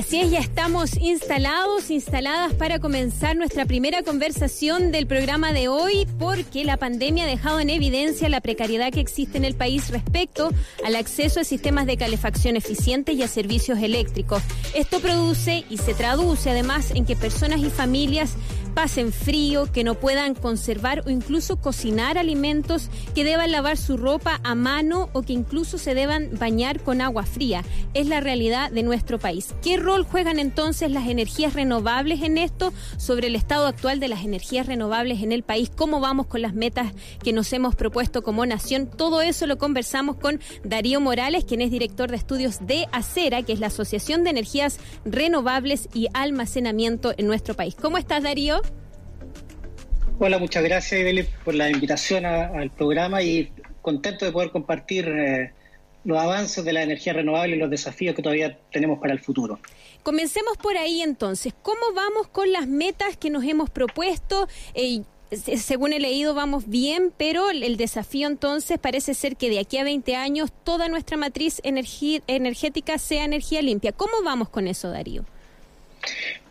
Así es, ya estamos instalados, instaladas para comenzar nuestra primera conversación del programa de hoy, porque la pandemia ha dejado en evidencia la precariedad que existe en el país respecto al acceso a sistemas de calefacción eficientes y a servicios eléctricos. Esto produce y se traduce además en que personas y familias pasen frío, que no puedan conservar o incluso cocinar alimentos, que deban lavar su ropa a mano o que incluso se deban bañar con agua fría. Es la realidad de nuestro país. ¿Qué rol juegan entonces las energías renovables en esto? Sobre el estado actual de las energías renovables en el país, cómo vamos con las metas que nos hemos propuesto como nación. Todo eso lo conversamos con Darío Morales, quien es director de estudios de Acera, que es la Asociación de Energías Renovables y Almacenamiento en nuestro país. ¿Cómo estás, Darío? Hola, muchas gracias, Ibeli, por la invitación al programa y contento de poder compartir eh, los avances de la energía renovable y los desafíos que todavía tenemos para el futuro. Comencemos por ahí entonces. ¿Cómo vamos con las metas que nos hemos propuesto? Eh, según he leído, vamos bien, pero el desafío entonces parece ser que de aquí a 20 años toda nuestra matriz energética sea energía limpia. ¿Cómo vamos con eso, Darío?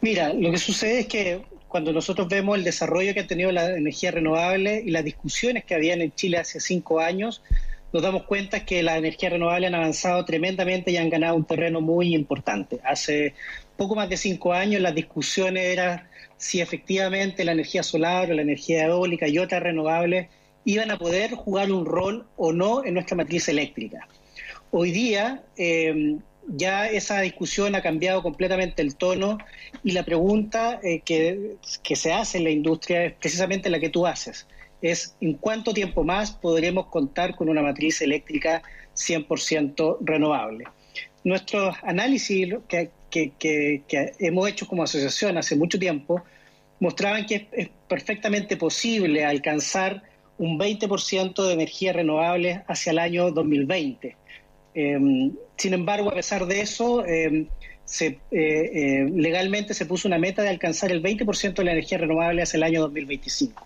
Mira, lo que sucede es que cuando nosotros vemos el desarrollo que ha tenido la energía renovable y las discusiones que habían en Chile hace cinco años, nos damos cuenta que las energías renovables han avanzado tremendamente y han ganado un terreno muy importante. Hace poco más de cinco años las discusiones eran si efectivamente la energía solar o la energía eólica y otras renovables iban a poder jugar un rol o no en nuestra matriz eléctrica. Hoy día eh, ya esa discusión ha cambiado completamente el tono y la pregunta eh, que, se hace en la industria es precisamente la que tú haces. Es en cuánto tiempo más podremos contar con una matriz eléctrica 100% renovable. Nuestros análisis que, hemos hecho como asociación hace mucho tiempo mostraban que es perfectamente posible alcanzar un 20% de energía renovable hacia el año 2020 Em, sin embargo, a pesar de eso, em, se, eh, eh, legalmente se puso una meta de alcanzar el 20% de la energía renovable hacia el año 2025.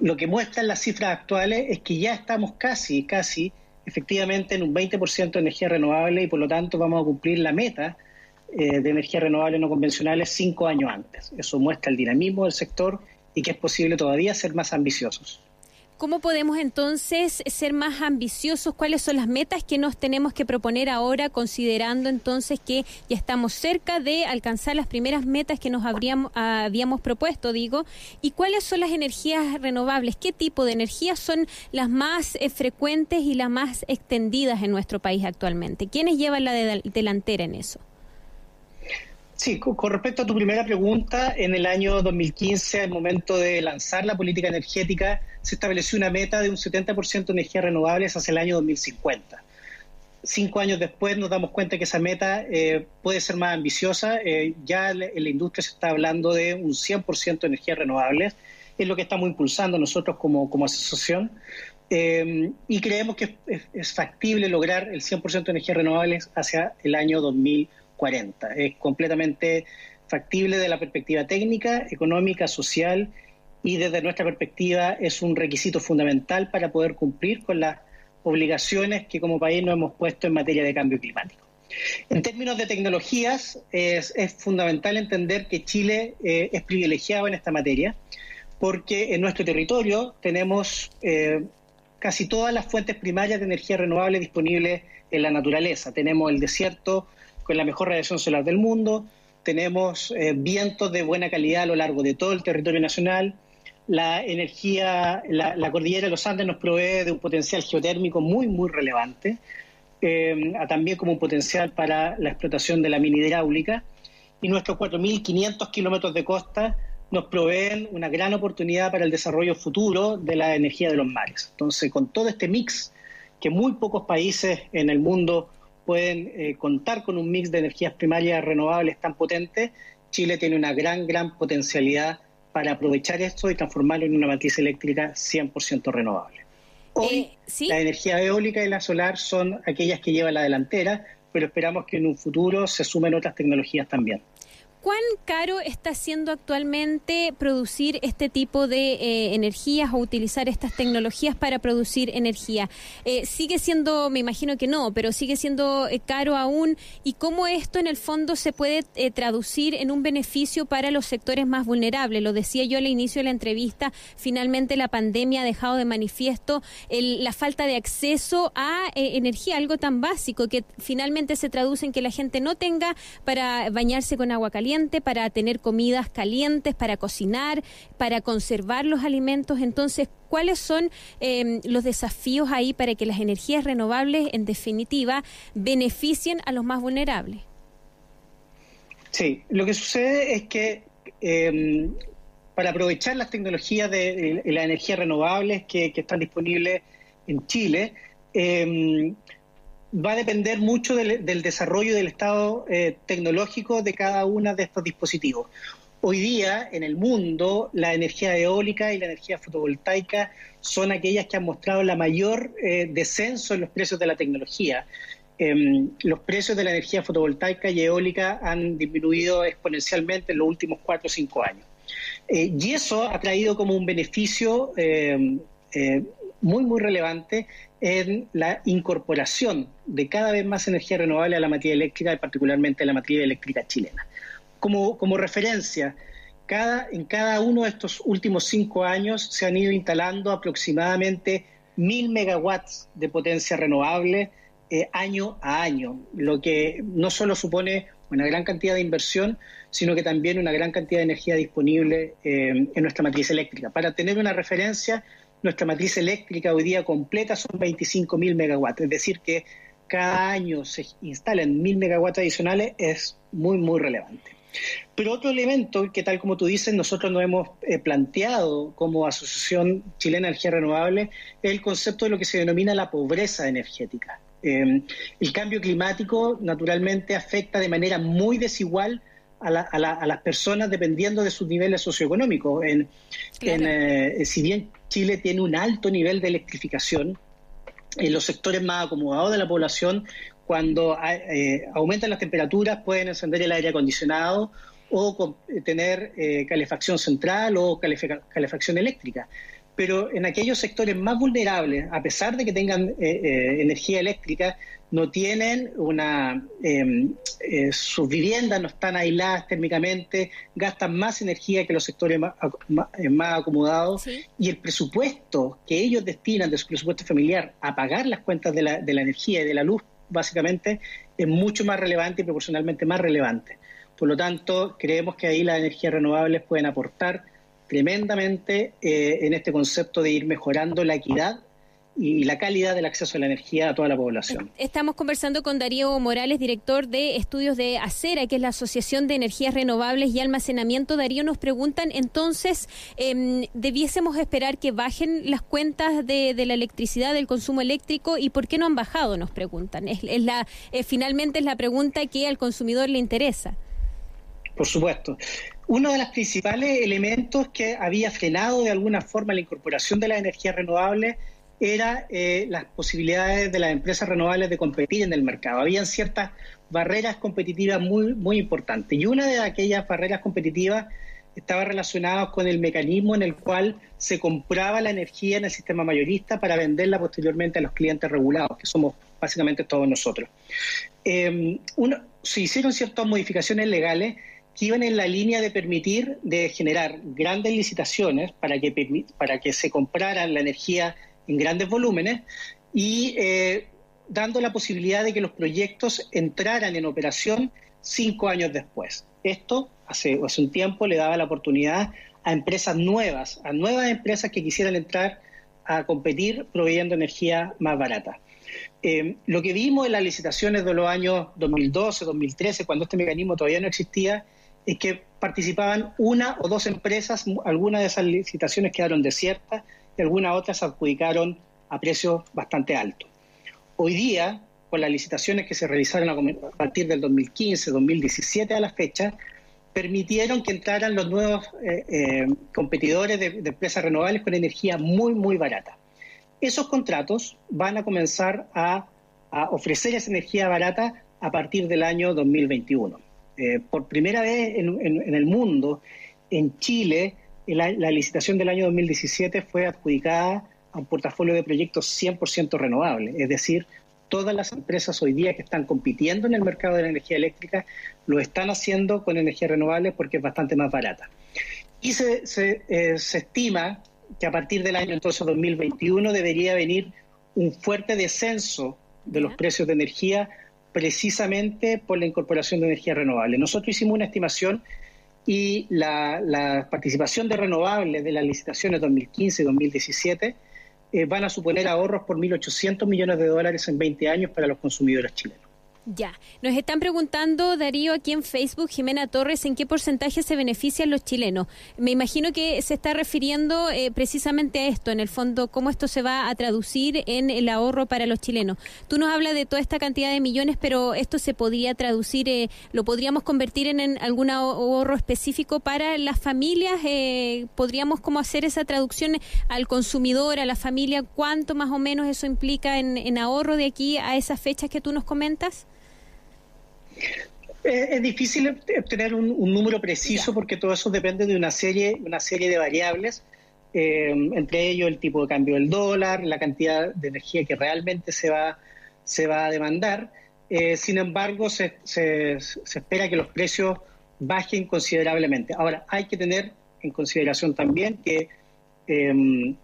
Lo que muestran las cifras actuales es que ya estamos casi, casi, efectivamente, en un 20% de energía renovable y por lo tanto vamos a cumplir la meta eh, de energía renovable no convencionales cinco años antes. Eso muestra el dinamismo del sector y que es posible todavía ser más ambiciosos. ¿Cómo podemos entonces ser más ambiciosos? ¿Cuáles son las metas que nos tenemos que proponer ahora, considerando entonces que ya estamos cerca de alcanzar las primeras metas que nos habríamos, habíamos propuesto, digo? ¿Y cuáles son las energías renovables? ¿Qué tipo de energías son las más eh, frecuentes y las más extendidas en nuestro país actualmente? ¿Quiénes llevan la delantera en eso? Sí, con respecto a tu primera pregunta, en el año 2015, al momento de lanzar la política energética, se estableció una meta de un 70% de energías renovables hacia el año 2050. Cinco años después nos damos cuenta que esa meta eh, puede ser más ambiciosa. Eh, ya en la industria se está hablando de un 100% de energías renovables. Es lo que estamos impulsando nosotros como, como asociación. Eh, y creemos que es, factible lograr el 100% de energías renovables hacia el año 2050. 40. Es completamente factible de la perspectiva técnica, económica, social y desde nuestra perspectiva es un requisito fundamental para poder cumplir con las obligaciones que como país nos hemos puesto en materia de cambio climático. En términos de tecnologías, es, fundamental entender que Chile eh, es privilegiado en esta materia porque en nuestro territorio tenemos eh, casi todas las fuentes primarias de energía renovable disponibles en la naturaleza. Tenemos el desierto con la mejor radiación solar del mundo, tenemos eh, vientos de buena calidad a lo largo de todo el territorio nacional, la energía, la, cordillera de los Andes nos provee de un potencial geotérmico muy, muy relevante, eh, también como un potencial para la explotación de la mini hidráulica, y nuestros 4.500 kilómetros de costa nos proveen una gran oportunidad para el desarrollo futuro de la energía de los mares. Entonces, con todo este mix que muy pocos países en el mundo pueden eh, contar con un mix de energías primarias renovables tan potente, Chile tiene una gran, gran potencialidad para aprovechar esto y transformarlo en una matriz eléctrica 100% renovable. Hoy, eh, la energía eólica y la solar son aquellas que llevan la delantera, pero esperamos que en un futuro se sumen otras tecnologías también. ¿Cuán caro está siendo actualmente producir este tipo de eh, energías o utilizar estas tecnologías para producir energía? Eh, ¿Sigue siendo, me imagino que no, pero sigue siendo eh, caro aún? ¿Y cómo esto en el fondo se puede traducir en un beneficio para los sectores más vulnerables? Lo decía yo al inicio de la entrevista, finalmente la pandemia ha dejado de manifiesto la falta de acceso a energía, algo tan básico que finalmente se traduce en que la gente no tenga para bañarse con agua caliente para tener comidas calientes, para cocinar, para conservar los alimentos. Entonces, ¿cuáles son em, los desafíos ahí para que las energías renovables, en definitiva, beneficien a los más vulnerables? Sí, lo que sucede es que em, para aprovechar las tecnologías de, las energías renovables que, están disponibles en Chile, eh, va a depender mucho del, desarrollo del estado eh, tecnológico de cada uno de estos dispositivos. Hoy día, en el mundo, la energía eólica y la energía fotovoltaica son aquellas que han mostrado la mayor eh, descenso en los precios de la tecnología. Em, los precios de la energía fotovoltaica y eólica han disminuido exponencialmente en los últimos cuatro o cinco años. Eh, y eso ha traído como un beneficio em, muy, muy relevante en la incorporación de cada vez más energía renovable a la materia eléctrica y particularmente a la materia eléctrica chilena. Como, como referencia, cada, en cada uno de estos últimos cinco años se han ido instalando aproximadamente mil megawatts de potencia renovable eh, año a año, lo que no solo supone una gran cantidad de inversión, sino que también una gran cantidad de energía disponible eh, en nuestra matriz eléctrica. Para tener una referencia, nuestra matriz eléctrica hoy día completa son 25.000 megawatts, es decir, que cada año se instalan 1.000 megawatts adicionales es muy, muy relevante. Pero otro elemento que, tal como tú dices, nosotros nos hemos eh, planteado como Asociación Chilena de Energía Renovable es el concepto de lo que se denomina la pobreza energética. Eh, el cambio climático, naturalmente, afecta de manera muy desigual a, las personas dependiendo de sus niveles socioeconómicos. En, eh, si bien Chile tiene un alto nivel de electrificación en los sectores más acomodados de la población, cuando eh, aumentan las temperaturas pueden encender el aire acondicionado o tener eh, calefacción central o calefacción eléctrica pero en aquellos sectores más vulnerables, a pesar de que tengan eh, eh, energía eléctrica, no tienen una, em, eh, sus viviendas no están aisladas térmicamente, gastan más energía que los sectores más, acomodados y el presupuesto que ellos destinan de su presupuesto familiar a pagar las cuentas de la, de la energía y de la luz, básicamente, es mucho más relevante y proporcionalmente más relevante. Por lo tanto, creemos que ahí las energías renovables pueden aportar tremendamente eh, en este concepto de ir mejorando la equidad y la calidad del acceso a la energía a toda la población. Estamos conversando con Darío Morales, director de estudios de ACERA, que es la Asociación de Energías Renovables y Almacenamiento. Darío, nos preguntan entonces, em, ¿debiésemos esperar que bajen las cuentas de, la electricidad, del consumo eléctrico? ¿Y por qué no han bajado? Nos preguntan. Es, la, eh, finalmente es la pregunta que al consumidor le interesa. Por supuesto. Uno de los principales elementos que había frenado de alguna forma la incorporación de las energías renovables era eh, las posibilidades de las empresas renovables de competir en el mercado. Habían ciertas barreras competitivas muy, muy importantes. Y una de aquellas barreras competitivas estaba relacionada con el mecanismo en el cual se compraba la energía en el sistema mayorista para venderla posteriormente a los clientes regulados, que somos básicamente todos nosotros. Eh, se hicieron ciertas modificaciones legales que iban en la línea de permitir, de generar grandes licitaciones para que, para que se comprara la energía en grandes volúmenes y eh, dando la posibilidad de que los proyectos entraran en operación cinco años después. Esto hace, hace un tiempo le daba la oportunidad a empresas nuevas, a nuevas empresas que quisieran entrar a competir proveyendo energía más barata. Eh, lo que vimos en las licitaciones de los años 2012, 2013, cuando este mecanismo todavía no existía, es que participaban una o dos empresas, algunas de esas licitaciones quedaron desiertas y algunas otras se adjudicaron a precios bastante altos. Hoy día, con las licitaciones que se realizaron a partir del 2015, 2017 a la fecha, permitieron que entraran los nuevos eh, eh, competidores de, empresas renovables con energía muy, muy barata. Esos contratos van a comenzar a, a ofrecer esa energía barata a partir del año 2021. Eh, por primera vez en, el mundo, en Chile, la, licitación del año 2017 fue adjudicada a un portafolio de proyectos 100% renovables, es decir, todas las empresas hoy día que están compitiendo en el mercado de la energía eléctrica lo están haciendo con energía renovable porque es bastante más barata. Y se, se, eh, se estima que a partir del año entonces 2021 debería venir un fuerte descenso de los precios de energía precisamente por la incorporación de energía renovable. Nosotros hicimos una estimación y la, participación de renovables de las licitaciones 2015 y 2017 eh, van a suponer ahorros por 1.800 millones de dólares en 20 años para los consumidores chilenos. Ya, nos están preguntando, Darío, aquí en Facebook, Jimena Torres, ¿en qué porcentaje se benefician los chilenos? Me imagino que se está refiriendo eh, precisamente a esto, en el fondo, cómo esto se va a traducir en el ahorro para los chilenos. Tú nos hablas de toda esta cantidad de millones, pero esto se podría traducir, eh, ¿lo podríamos convertir en, algún ahorro específico para las familias? Eh, ¿Podríamos cómo hacer esa traducción al consumidor, a la familia? ¿Cuánto más o menos eso implica en ahorro de aquí a esas fechas que tú nos comentas? Es difícil obtener un, número preciso porque todo eso depende de una serie, una serie de variables, eh, entre ellos el tipo de cambio del dólar, la cantidad de energía que realmente se va, se va a demandar. Eh, sin embargo, se, se, espera que los precios bajen considerablemente. Ahora, hay que tener en consideración también que em,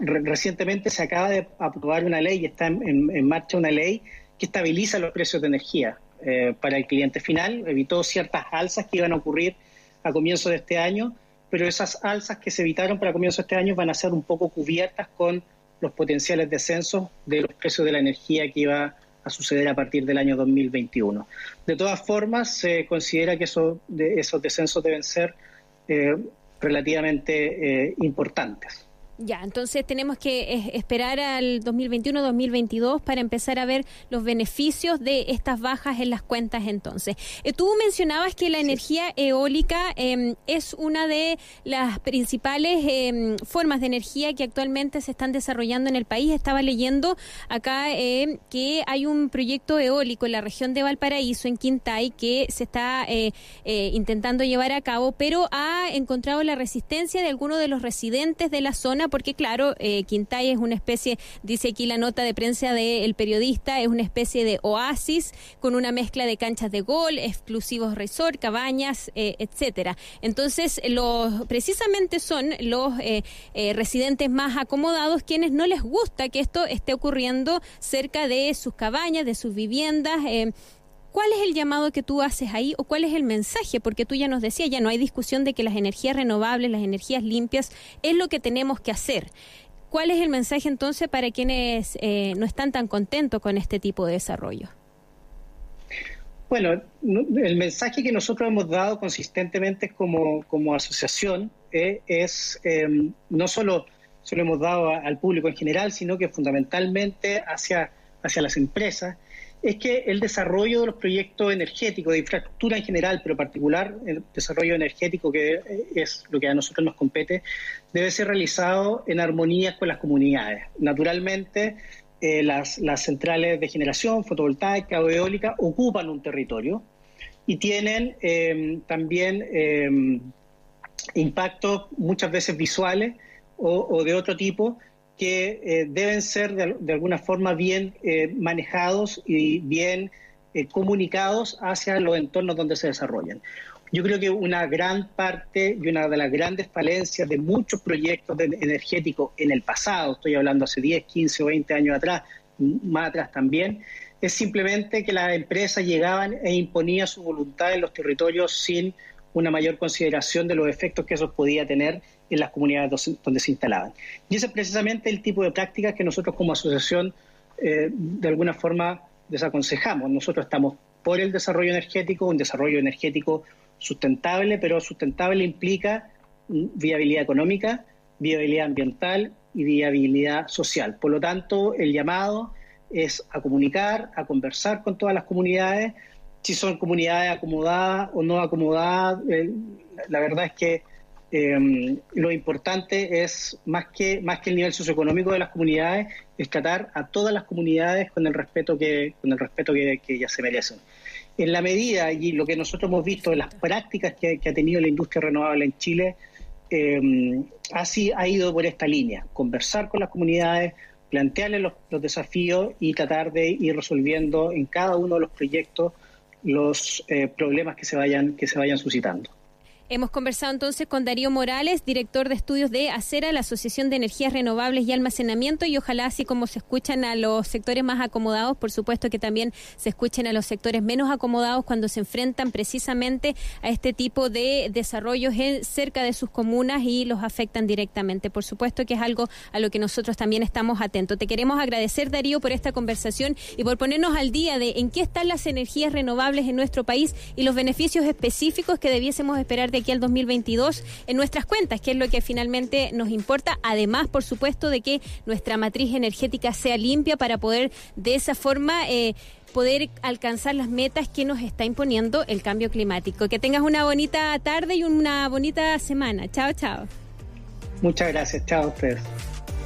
recientemente se acaba de aprobar una ley, está en marcha una ley que estabiliza los precios de energía. Eh, para el cliente final, evitó ciertas alzas que iban a ocurrir a comienzo de este año, pero esas alzas que se evitaron para comienzo de este año van a ser un poco cubiertas con los potenciales descensos de los precios de la energía que iba a suceder a partir del año 2021. De todas formas, se considera que esos descensos deben ser eh, relativamente eh, importantes. Ya, entonces tenemos que esperar al 2021-2022 para empezar a ver los beneficios de estas bajas en las cuentas entonces. Eh, tú mencionabas que la energía eólica em, es una de las principales em, formas de energía que actualmente se están desarrollando en el país. Estaba leyendo acá em, que hay un proyecto eólico en la región de Valparaíso, en Quintay, que se está eh, eh, intentando llevar a cabo, pero ha encontrado la resistencia de algunos de los residentes de la zona porque claro, eh, Quintay es una especie, dice aquí la nota de prensa del periodista, es una especie de oasis con una mezcla de canchas de gol, exclusivos resort, cabañas, eh, etcétera. Entonces, los precisamente son los eh, eh, residentes más acomodados quienes no les gusta que esto esté ocurriendo cerca de sus cabañas, de sus viviendas. ¿Cuál es el llamado que tú haces ahí o cuál es el mensaje? Porque tú ya nos decías, ya no hay discusión de que las energías renovables, las energías limpias, es lo que tenemos que hacer. ¿Cuál es el mensaje entonces para quienes eh, no están tan contentos con este tipo de desarrollo? Bueno, el mensaje que nosotros hemos dado consistentemente como, como asociación eh, es em, no solo se hemos dado al público en general, sino que fundamentalmente hacia, hacia las empresas, es que el desarrollo de los proyectos energéticos, de infraestructura en general, pero particular el desarrollo energético, que es lo que a nosotros nos compete, debe ser realizado en armonía con las comunidades. Naturalmente, eh, las, centrales de generación fotovoltaica o eólica ocupan un territorio y tienen eh, también eh, impactos muchas veces visuales o de otro tipo que eh, deben ser de, alguna forma bien eh, manejados y bien eh, comunicados hacia los entornos donde se desarrollan. Yo creo que una gran parte y una de las grandes falencias de muchos proyectos energéticos en el pasado, estoy hablando hace 10, 15 o 20 años atrás, más atrás también, es simplemente que las empresas llegaban e imponían su voluntad en los territorios sin una mayor consideración de los efectos que eso podía tener en las comunidades donde se instalaban. Y ese es precisamente el tipo de prácticas que nosotros como asociación eh, de alguna forma desaconsejamos. Nosotros estamos por el desarrollo energético, un desarrollo energético sustentable, pero sustentable implica viabilidad económica, viabilidad ambiental y viabilidad social. Por lo tanto, el llamado es a comunicar, a conversar con todas las comunidades, si son comunidades acomodadas o no acomodadas. Eh, la verdad es que eh, lo importante es, más que, más que el nivel socioeconómico de las comunidades, es tratar a todas las comunidades con el respeto que, con el respeto que, ellas se merecen. En la medida y lo que nosotros hemos visto en las prácticas que, ha tenido la industria renovable en Chile, eh, así ha ido por esta línea, conversar con las comunidades, plantearles los, desafíos y tratar de ir resolviendo en cada uno de los proyectos los eh, problemas que se vayan que se vayan suscitando. Hemos conversado entonces con Darío Morales, director de estudios de ACERA, la Asociación de Energías Renovables y Almacenamiento, y ojalá así como se escuchan a los sectores más acomodados, por supuesto que también se escuchen a los sectores menos acomodados cuando se enfrentan precisamente a este tipo de desarrollos en, cerca de sus comunas y los afectan directamente. Por supuesto que es algo a lo que nosotros también estamos atentos. Te queremos agradecer, Darío, por esta conversación y por ponernos al día de en qué están las energías renovables en nuestro país y los beneficios específicos que debiésemos esperar de aquí al 2022 en nuestras cuentas, que es lo que finalmente nos importa. Además, por supuesto, de que nuestra matriz energética sea limpia para poder de esa forma... Eh, poder alcanzar las metas que nos está imponiendo el cambio climático. Que tengas una bonita tarde y una bonita semana. Chao, chao. Muchas gracias. Chao a ustedes.